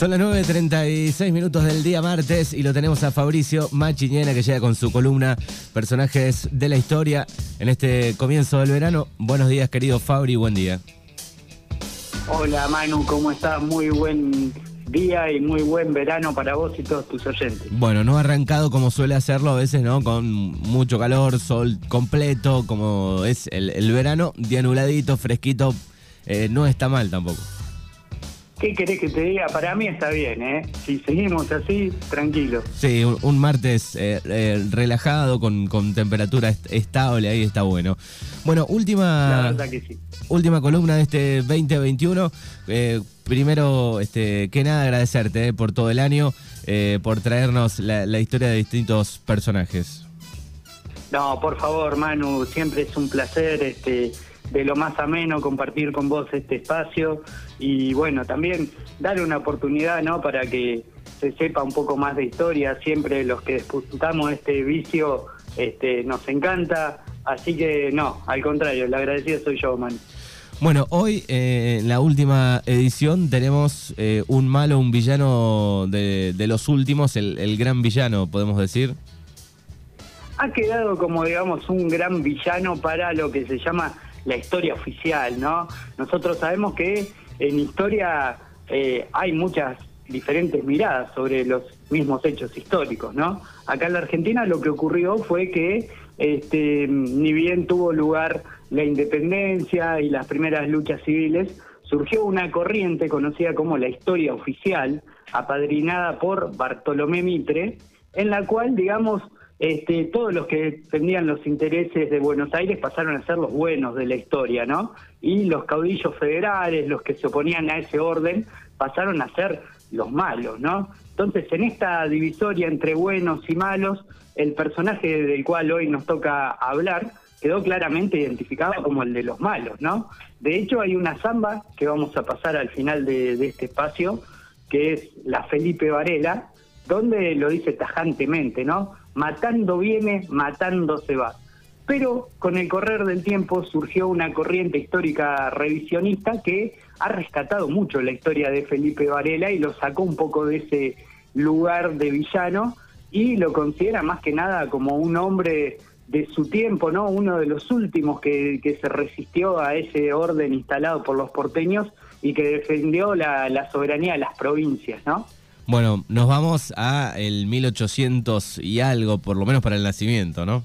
Son las 9.36 minutos del día martes y lo tenemos a Fabricio Machiñena que llega con su columna Personajes de la Historia en este comienzo del verano. Buenos días querido Fabri, buen día. Hola Manu, ¿cómo estás? Muy buen día y muy buen verano para vos y todos tus oyentes. Bueno, no ha arrancado como suele hacerlo a veces, ¿no? Con mucho calor, sol completo, como es el, verano, día nubladito, fresquito, eh, no está mal tampoco. ¿Qué querés que te diga? Para mí está bien, ¿eh? Si seguimos así, tranquilo. Sí, un, martes eh, eh, relajado, con, temperatura estable, ahí está bueno. Bueno, última, última columna de este 2021. Eh, primero, este, que nada, agradecerte por todo el año, por traernos la, la historia de distintos personajes. No, por favor, Manu, siempre es un placer este de lo más ameno compartir con vos este espacio y bueno, también darle una oportunidad, ¿no? Para que se sepa un poco más de historia. Siempre los que disputamos este vicio este, nos encanta. Así que no, al contrario, el agradecido soy yo, man. Bueno, hoy eh, en la última edición tenemos eh, un malo, un villano de, los últimos, el, el gran villano, podemos decir. Ha quedado como, digamos, un gran villano para lo que se llama la historia oficial, ¿no? Nosotros sabemos que en historia eh, hay muchas diferentes miradas sobre los mismos hechos históricos, ¿no? Acá en la Argentina lo que ocurrió fue que este, ni bien tuvo lugar la independencia y las primeras luchas civiles, surgió una corriente conocida como la historia oficial, apadrinada por Bartolomé Mitre, en la cual, digamos, este, todos los que defendían los intereses de Buenos Aires pasaron a ser los buenos de la historia, ¿no? Y los caudillos federales, los que se oponían a ese orden, pasaron a ser los malos, ¿no? Entonces, en esta divisoria entre buenos y malos, el personaje del cual hoy nos toca hablar quedó claramente identificado como el de los malos, ¿no? De hecho, hay una samba que vamos a pasar al final de, de este espacio, que es la Felipe Varela, donde lo dice tajantemente, ¿no? Matando viene, matando se va. Pero con el correr del tiempo surgió una corriente histórica revisionista que ha rescatado mucho la historia de Felipe Varela y lo sacó un poco de ese lugar de villano y lo considera más que nada como un hombre de su tiempo, ¿no? Uno de los últimos que, se resistió a ese orden instalado por los porteños y que defendió la, la soberanía de las provincias, ¿no? Bueno, nos vamos a el 1800 y algo, por lo menos para el nacimiento, ¿no?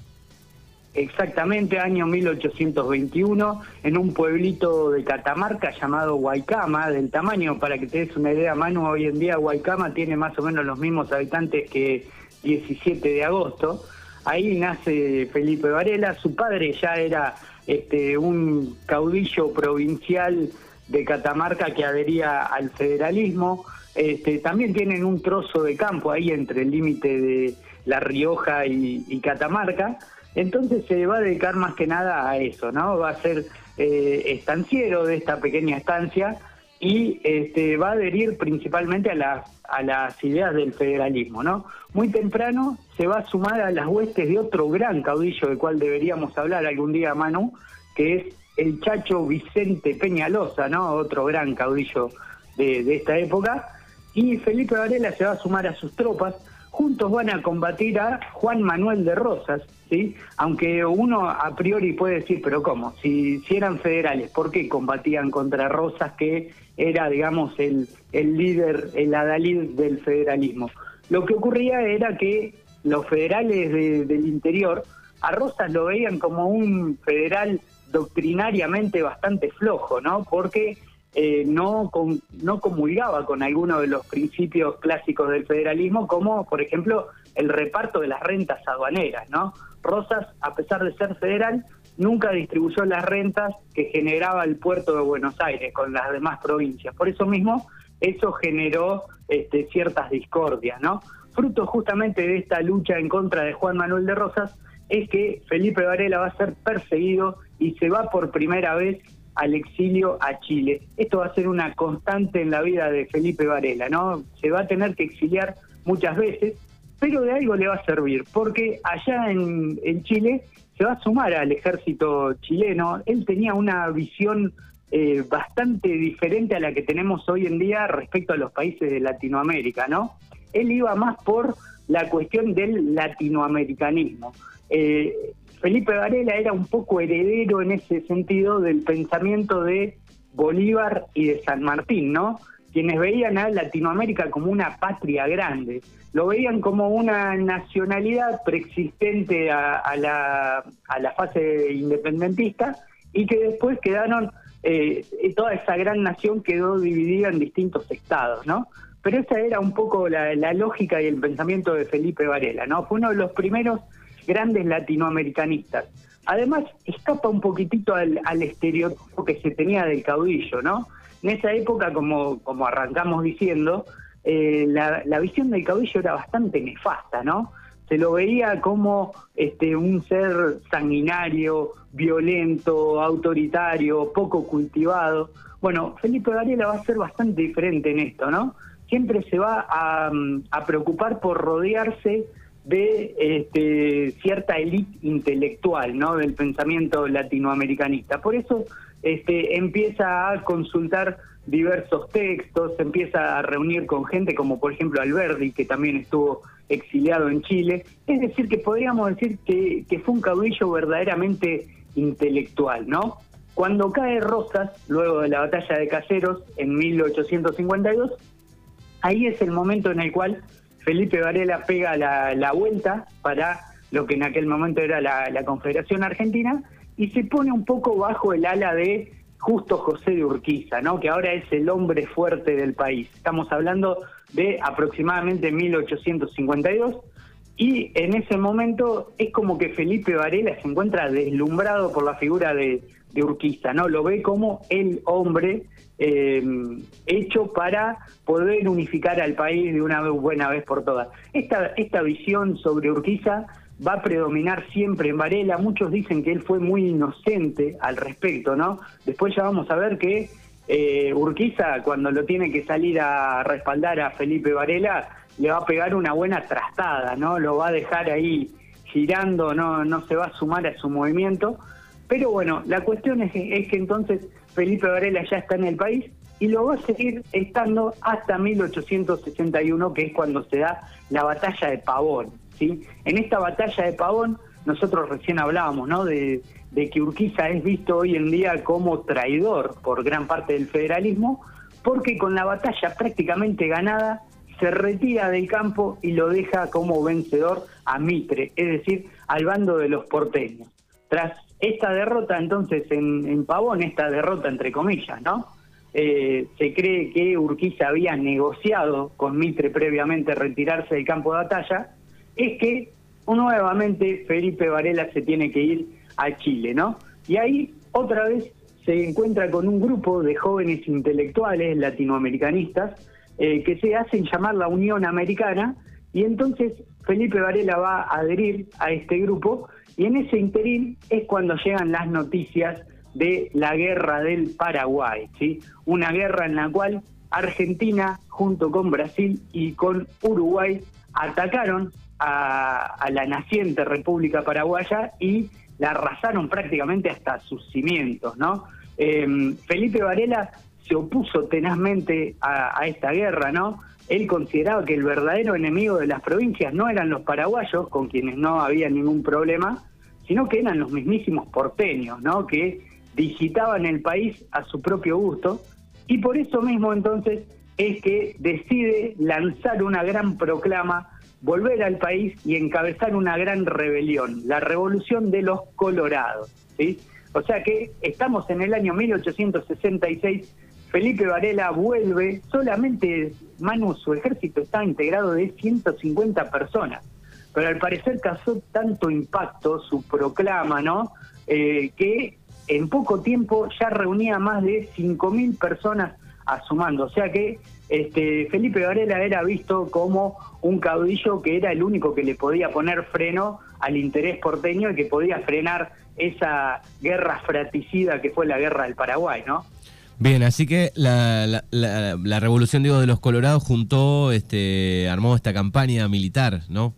Exactamente, año 1821, en un pueblito de Catamarca llamado Guaycama, del tamaño, para que te des una idea, Manu, hoy en día Guaycama tiene más o menos los mismos habitantes que 17 de agosto. Ahí nace Felipe Varela, su padre ya era este, un caudillo provincial de Catamarca que adhería al federalismo. Este, también tienen un trozo de campo ahí entre el límite de La Rioja y, Catamarca. Entonces se va a dedicar más que nada a eso, ¿no? Va a ser eh, estanciero de esta pequeña estancia y este, va a adherir principalmente a, a las ideas del federalismo, ¿no? Muy temprano se va a sumar a las huestes de otro gran caudillo del cual deberíamos hablar algún día, Manu, que es el Chacho Vicente Peñalosa, ¿no? Otro gran caudillo de esta época y Felipe Varela se va a sumar a sus tropas. Juntos van a combatir a Juan Manuel de Rosas, ¿sí? Aunque uno a priori puede decir, pero ¿cómo? Si, eran federales, ¿por qué combatían contra Rosas, que era, digamos, el, el líder, el adalid del federalismo? Lo que ocurría era que los federales del interior a Rosas lo veían como un federal doctrinariamente bastante flojo, ¿no? Porque eh, no, no comulgaba con algunos de los principios clásicos del federalismo, como por ejemplo el reparto de las rentas aduaneras. ¿no? Rosas, a pesar de ser federal, nunca distribuyó las rentas que generaba el puerto de Buenos Aires con las demás provincias. Por eso mismo, eso generó este, ciertas discordias. ¿no? Fruto justamente de esta lucha en contra de Juan Manuel de Rosas es que Felipe Varela va a ser perseguido y se va por primera vez al exilio a Chile. Esto va a ser una constante en la vida de Felipe Varela, ¿no? Se va a tener que exiliar muchas veces, pero de algo le va a servir, porque allá en, Chile se va a sumar al ejército chileno. Él tenía una visión eh, bastante diferente a la que tenemos hoy en día respecto a los países de Latinoamérica, ¿no? Él iba más por la cuestión del latinoamericanismo. Eh, Felipe Varela era un poco heredero en ese sentido del pensamiento de Bolívar y de San Martín, ¿no? Quienes veían a Latinoamérica como una patria grande, lo veían como una nacionalidad preexistente a, la, fase independentista y que después quedaron, eh, toda esa gran nación quedó dividida en distintos estados, ¿no? Pero esa era un poco la lógica y el pensamiento de Felipe Varela, ¿no? Fue uno de los primeros grandes latinoamericanistas. Además, escapa un poquitito al, estereotipo que se tenía del caudillo, ¿no? En esa época, como, como arrancamos diciendo, eh, la, visión del caudillo era bastante nefasta, ¿no? Se lo veía como este, un ser sanguinario, violento, autoritario, poco cultivado. Bueno, Felipe Varela va a ser bastante diferente en esto, ¿no? Siempre se va a, a preocupar por rodearse de este, cierta élite intelectual ¿no? del pensamiento latinoamericanista. Por eso este, empieza a consultar diversos textos, empieza a reunir con gente como por ejemplo Alberdi, que también estuvo exiliado en Chile. Es decir, que podríamos decir que, que fue un caudillo verdaderamente intelectual, ¿no? Cuando cae Rosas, luego de la batalla de Caseros en 1852, ahí es el momento en el cual Felipe Varela pega la, vuelta para lo que en aquel momento era la, Confederación Argentina y se pone un poco bajo el ala de Justo José de Urquiza, ¿no? que ahora es el hombre fuerte del país. Estamos hablando de aproximadamente 1852 y en ese momento es como que Felipe Varela se encuentra deslumbrado por la figura de, de Urquiza, ¿no? Lo ve como el hombre eh, hecho para poder unificar al país de una buena vez por todas. Esta, esta visión sobre Urquiza va a predominar siempre en Varela. Muchos dicen que él fue muy inocente al respecto, ¿no? Después ya vamos a ver que eh, Urquiza, cuando lo tiene que salir a respaldar a Felipe Varela, le va a pegar una buena trastada, ¿no? Lo va a dejar ahí girando, no, no se va a sumar a su movimiento. Pero bueno, la cuestión es, es que entonces Felipe Varela ya está en el país y lo va a seguir estando hasta 1861, que es cuando se da la batalla de Pavón. ¿sí? En esta batalla de Pavón, nosotros recién hablábamos ¿no? de, de que Urquiza es visto hoy en día como traidor por gran parte del federalismo, porque con la batalla prácticamente ganada se retira del campo y lo deja como vencedor a Mitre, es decir, al bando de los porteños. Tras esta derrota entonces en, Pavón, esta derrota entre comillas, ¿no? Eh, se cree que Urquiza había negociado con Mitre previamente retirarse del campo de batalla, es que nuevamente Felipe Varela se tiene que ir a Chile, ¿no? Y ahí otra vez se encuentra con un grupo de jóvenes intelectuales latinoamericanistas eh, que se hacen llamar la Unión Americana y entonces Felipe Varela va a adherir a este grupo y en ese interín es cuando llegan las noticias de la guerra del Paraguay, ¿sí? Una guerra en la cual Argentina, junto con Brasil y con Uruguay, atacaron a, la naciente República Paraguaya y la arrasaron prácticamente hasta sus cimientos, ¿no? Em, Felipe Varela se opuso tenazmente a, a esta guerra, ¿no? Él consideraba que el verdadero enemigo de las provincias no eran los paraguayos, con quienes no había ningún problema, sino que eran los mismísimos porteños, ¿no? que digitaban el país a su propio gusto, y por eso mismo entonces es que decide lanzar una gran proclama, volver al país y encabezar una gran rebelión, la revolución de los colorados. ¿sí? O sea que estamos en el año 1866 Felipe Varela vuelve, solamente Manu, su ejército está integrado de 150 personas, pero al parecer causó tanto impacto su proclama, ¿no? Eh, que en poco tiempo ya reunía más de 5.000 personas a su mando. O sea que este, Felipe Varela era visto como un caudillo que era el único que le podía poner freno al interés porteño y que podía frenar esa guerra fratricida que fue la guerra del Paraguay, ¿no? Bien, así que la, revolución digo, de los Colorados juntó, este, armó esta campaña militar, ¿no?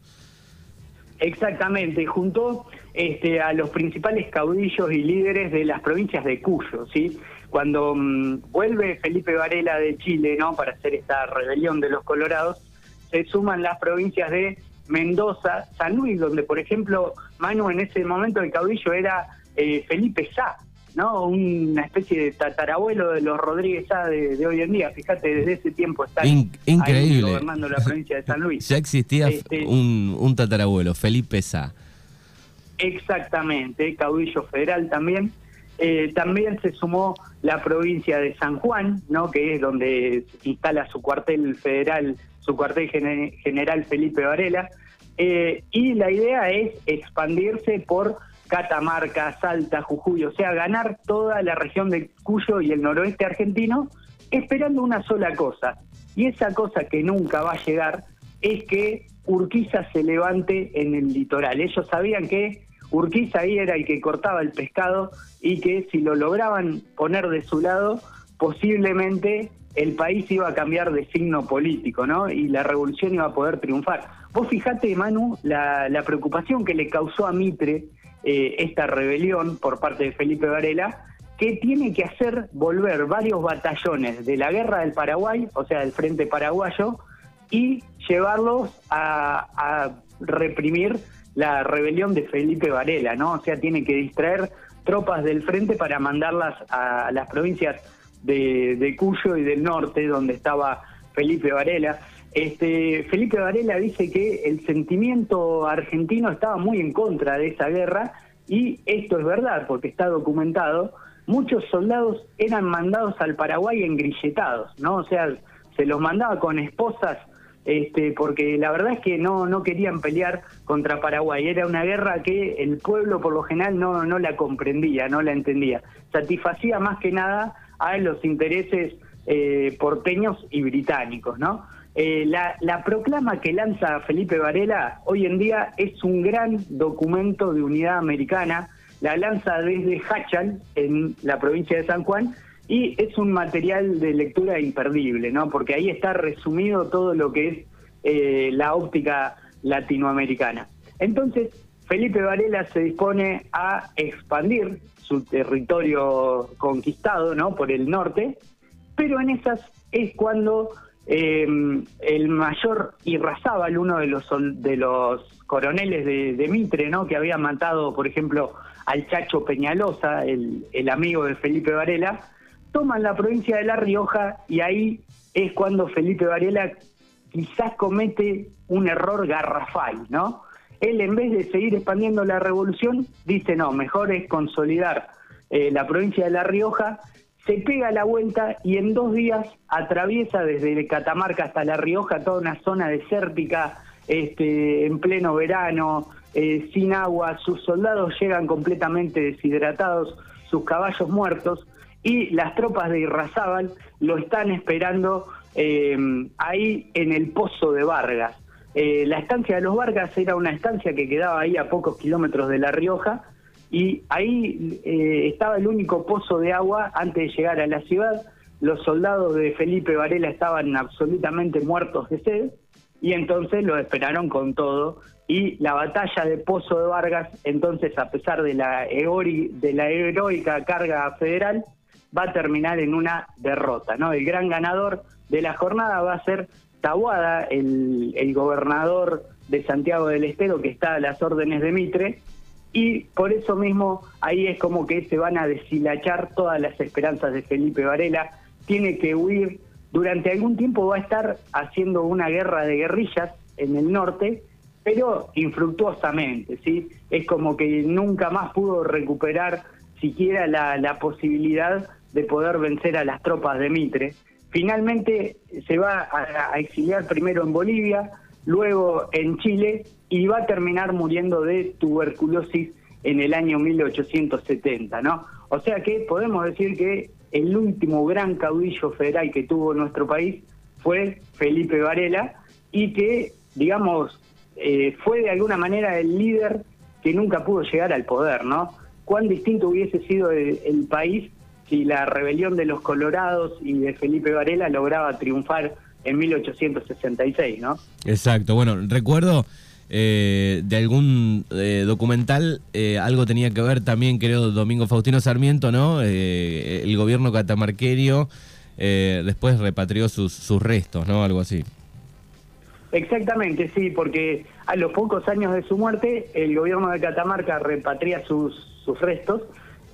Exactamente, juntó este, a los principales caudillos y líderes de las provincias de Cuyo, ¿sí? Cuando mm, vuelve Felipe Varela de Chile, ¿no? Para hacer esta rebelión de los colorados, se suman las provincias de Mendoza, San Luis, donde por ejemplo Manu en ese momento el caudillo era eh, Felipe Sá, ¿no? Una especie de tatarabuelo de los Rodríguez Sá de, hoy en día. Fíjate, desde ese tiempo está increíble. gobernando la provincia de San Luis. ya existía este, un, un tatarabuelo, Felipe Sá. Exactamente, caudillo federal también. Eh, también se sumó la provincia de San Juan, ¿no? que es donde se instala su cuartel federal, su cuartel general Felipe Varela. Eh, y la idea es expandirse por Catamarca, Salta, Jujuy, o sea, ganar toda la región de Cuyo y el noroeste argentino, esperando una sola cosa. Y esa cosa que nunca va a llegar es que Urquiza se levante en el litoral. Ellos sabían que Urquiza ahí era el que cortaba el pescado y que si lo lograban poner de su lado, posiblemente el país iba a cambiar de signo político, ¿no? Y la revolución iba a poder triunfar. Vos fijate, Manu, la, preocupación que le causó a Mitre eh, esta rebelión por parte de Felipe Varela, que tiene que hacer volver varios batallones de la guerra del Paraguay, o sea, del Frente Paraguayo, y llevarlos a, a reprimir la rebelión de Felipe Varela, ¿no? O sea, tiene que distraer tropas del frente para mandarlas a las provincias de, Cuyo y del norte, donde estaba Felipe Varela. Este, Felipe Varela dice que el sentimiento argentino estaba muy en contra de esa guerra y esto es verdad porque está documentado. Muchos soldados eran mandados al Paraguay engrilletados, ¿no? O sea, se los mandaba con esposas este, porque la verdad es que no, no querían pelear contra Paraguay. Era una guerra que el pueblo por lo general no, no la comprendía, no la entendía. Satisfacía más que nada a los intereses eh, porteños y británicos, ¿no? Eh, la, la, proclama que lanza Felipe Varela hoy en día es un gran documento de unidad americana. La lanza desde Hachal, en la provincia de San Juan, y es un material de lectura imperdible, ¿no? Porque ahí está resumido todo lo que es eh, la óptica latinoamericana. Entonces, Felipe Varela se dispone a expandir su territorio conquistado, ¿no? Por el norte, pero en esas es cuando em, el mayor Irrazábal, uno de los de los coroneles de, Mitre, ¿no? Que había matado, por ejemplo, al Chacho Peñalosa, el, el amigo de Felipe Varela, toman la provincia de La Rioja y ahí es cuando Felipe Varela quizás comete un error garrafal, ¿no? Él en vez de seguir expandiendo la revolución, dice, no, mejor es consolidar eh, la provincia de La Rioja, se pega la vuelta y en dos días atraviesa desde Catamarca hasta La Rioja toda una zona desértica, este, en pleno verano, eh, sin agua, sus soldados llegan completamente deshidratados, sus caballos muertos, y las tropas de Irrazábal lo están esperando eh, ahí en el pozo de Vargas. Eh, la estancia de los Vargas era una estancia que quedaba ahí a pocos kilómetros de La Rioja y ahí eh, estaba el único pozo de agua antes de llegar a la ciudad. Los soldados de Felipe Varela estaban absolutamente muertos de sed y entonces lo esperaron con todo y la batalla de Pozo de Vargas, entonces a pesar de la, de la heroica carga federal, va a terminar en una derrota. ¿no? El gran ganador de la jornada va a ser Tabuada, el, el gobernador de Santiago del Estero, que está a las órdenes de Mitre, y por eso mismo ahí es como que se van a deshilachar todas las esperanzas de Felipe Varela. Tiene que huir, durante algún tiempo va a estar haciendo una guerra de guerrillas en el norte, pero infructuosamente, ¿sí? Es como que nunca más pudo recuperar siquiera la, la posibilidad de poder vencer a las tropas de Mitre. Finalmente se va a, exiliar primero en Bolivia, luego en Chile y va a terminar muriendo de tuberculosis en el año 1870, ¿no? O sea que podemos decir que el último gran caudillo federal que tuvo nuestro país fue Felipe Varela y que, digamos, eh, fue de alguna manera el líder que nunca pudo llegar al poder, ¿no? Cuán distinto hubiese sido el país si la rebelión de los Colorados y de Felipe Varela lograba triunfar en 1866, ¿no? Exacto, bueno, recuerdo de algún documental, algo tenía que ver también, creo, Domingo Faustino Sarmiento, ¿no? el gobierno catamarqueño después repatrió sus, sus restos, ¿no? Algo así. Exactamente, sí, porque a los pocos años de su muerte, el gobierno de Catamarca repatria sus, sus restos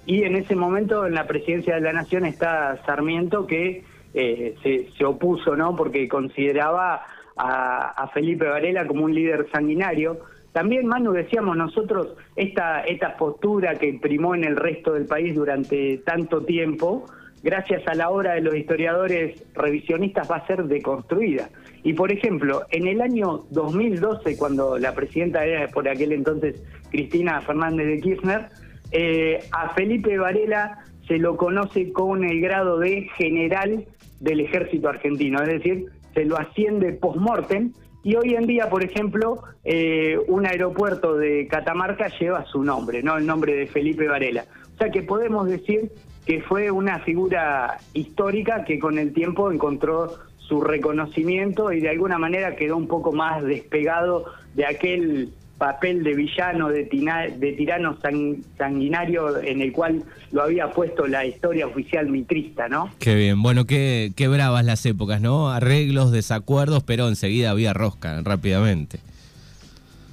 y en ese momento en la presidencia de la Nación está Sarmiento que eh, se, se, opuso, ¿no? Porque consideraba a, Felipe Varela como un líder sanguinario. También, Manu, decíamos nosotros, esta, esta postura que primó en el resto del país durante tanto tiempo, gracias a la obra de los historiadores revisionistas, va a ser deconstruida. Y por ejemplo, en el año 2012, cuando la presidenta era por aquel entonces Cristina Fernández de Kirchner, eh, a Felipe Varela se lo conoce con el grado de general del ejército argentino, es decir, se lo asciende post-mortem y hoy en día, por ejemplo, eh, un aeropuerto de Catamarca lleva su nombre, no el nombre de Felipe Varela. O sea que podemos decir que fue una figura histórica que con el tiempo encontró su reconocimiento y de alguna manera quedó un poco más despegado de aquel papel de villano, de, de tirano sanguinario en el cual lo había puesto la historia oficial mitrista, ¿no? Qué bien, bueno, qué, qué bravas las épocas, ¿no? Arreglos, desacuerdos, pero enseguida había rosca, rápidamente.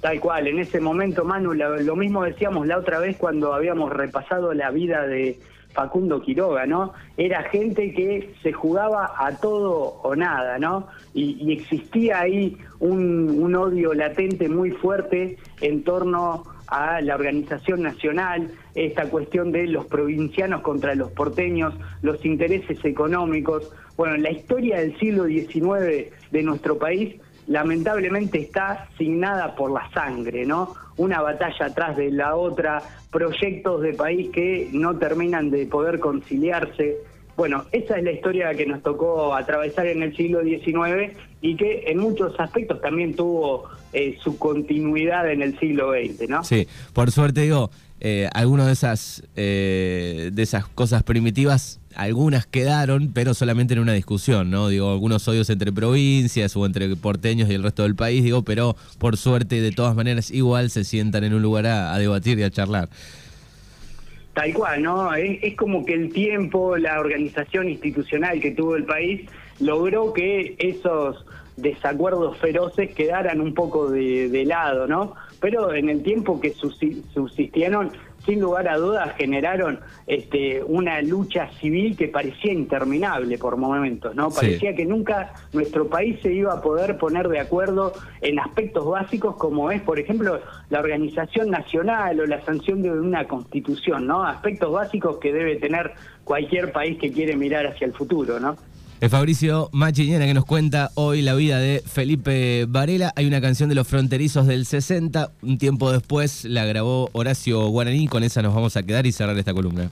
Tal cual, en ese momento, Manu, lo mismo decíamos la otra vez cuando habíamos repasado la vida de Facundo Quiroga, ¿no? Era gente que se jugaba a todo o nada, ¿no? Y, existía ahí un, odio latente muy fuerte en torno a la organización nacional, esta cuestión de los provincianos contra los porteños, los intereses económicos. Bueno, la historia del siglo XIX de nuestro país lamentablemente está signada por la sangre, ¿no? Una batalla atrás de la otra, proyectos de país que no terminan de poder conciliarse. Bueno, esa es la historia que nos tocó atravesar en el siglo XIX y que en muchos aspectos también tuvo eh, su continuidad en el siglo XX, ¿no? Sí, por suerte digo, eh, algunas de esas, eh, de esas cosas primitivas algunas quedaron, pero solamente en una discusión, ¿no? Digo, algunos odios entre provincias o entre porteños y el resto del país, digo, pero por suerte, de todas maneras, igual se sientan en un lugar a, debatir y a charlar. Tal cual, ¿no? Es, como que el tiempo, la organización institucional que tuvo el país logró que esos desacuerdos feroces quedaran un poco de, de lado, ¿no? Pero en el tiempo que subsistieron sin lugar a dudas generaron este, una lucha civil que parecía interminable por momentos, ¿no? Parecía que nunca nuestro país se iba a poder poner de acuerdo en aspectos básicos como es, por ejemplo, la organización nacional o la sanción de una constitución, ¿no? Aspectos básicos que debe tener cualquier país que quiere mirar hacia el futuro, ¿no? Es Fabricio Machiñena que nos cuenta hoy la vida de Felipe Varela. Hay una canción de los fronterizos del 60. Un tiempo después la grabó Horacio Guaraní. Con esa nos vamos a quedar y cerrar esta columna.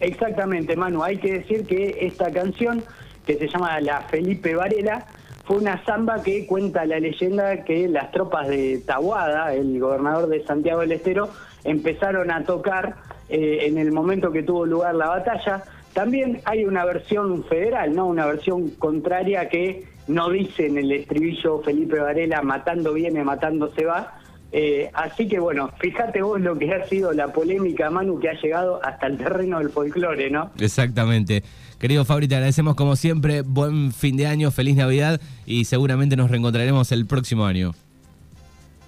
Exactamente, Manu. Hay que decir que esta canción, que se llama La Felipe Varela, fue una samba que cuenta la leyenda que las tropas de Tahuada, el gobernador de Santiago del Estero, empezaron a tocar eh, en el momento que tuvo lugar la batalla también hay una versión federal, ¿no? Una versión contraria que no dice en el estribillo Felipe Varela matando viene, matando se va. Eh, así que bueno, fíjate vos lo que ha sido la polémica, Manu, que ha llegado hasta el terreno del folclore, ¿no? Exactamente. Querido Fabri, te agradecemos como siempre, buen fin de año, feliz Navidad y seguramente nos reencontraremos el próximo año.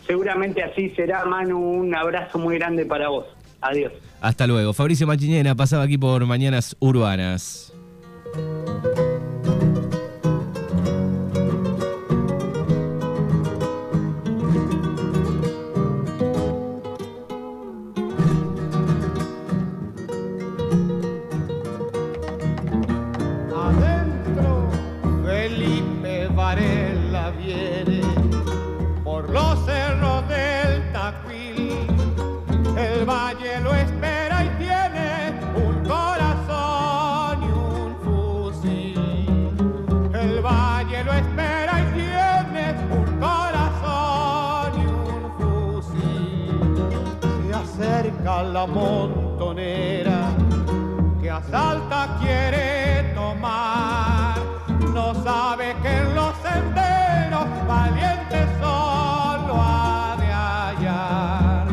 Seguramente así será, Manu, un abrazo muy grande para vos. Adiós. Hasta luego. Fabricio Machiñena pasaba aquí por Mañanas Urbanas. asalta quiere tomar, no sabe que en los senderos valientes solo ha de hallar,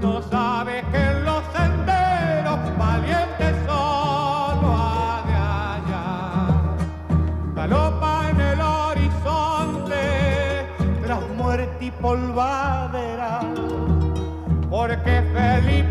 no sabe que en los senderos valientes solo ha de hallar. Galopa en el horizonte tras muerte y polvadera, porque Felipe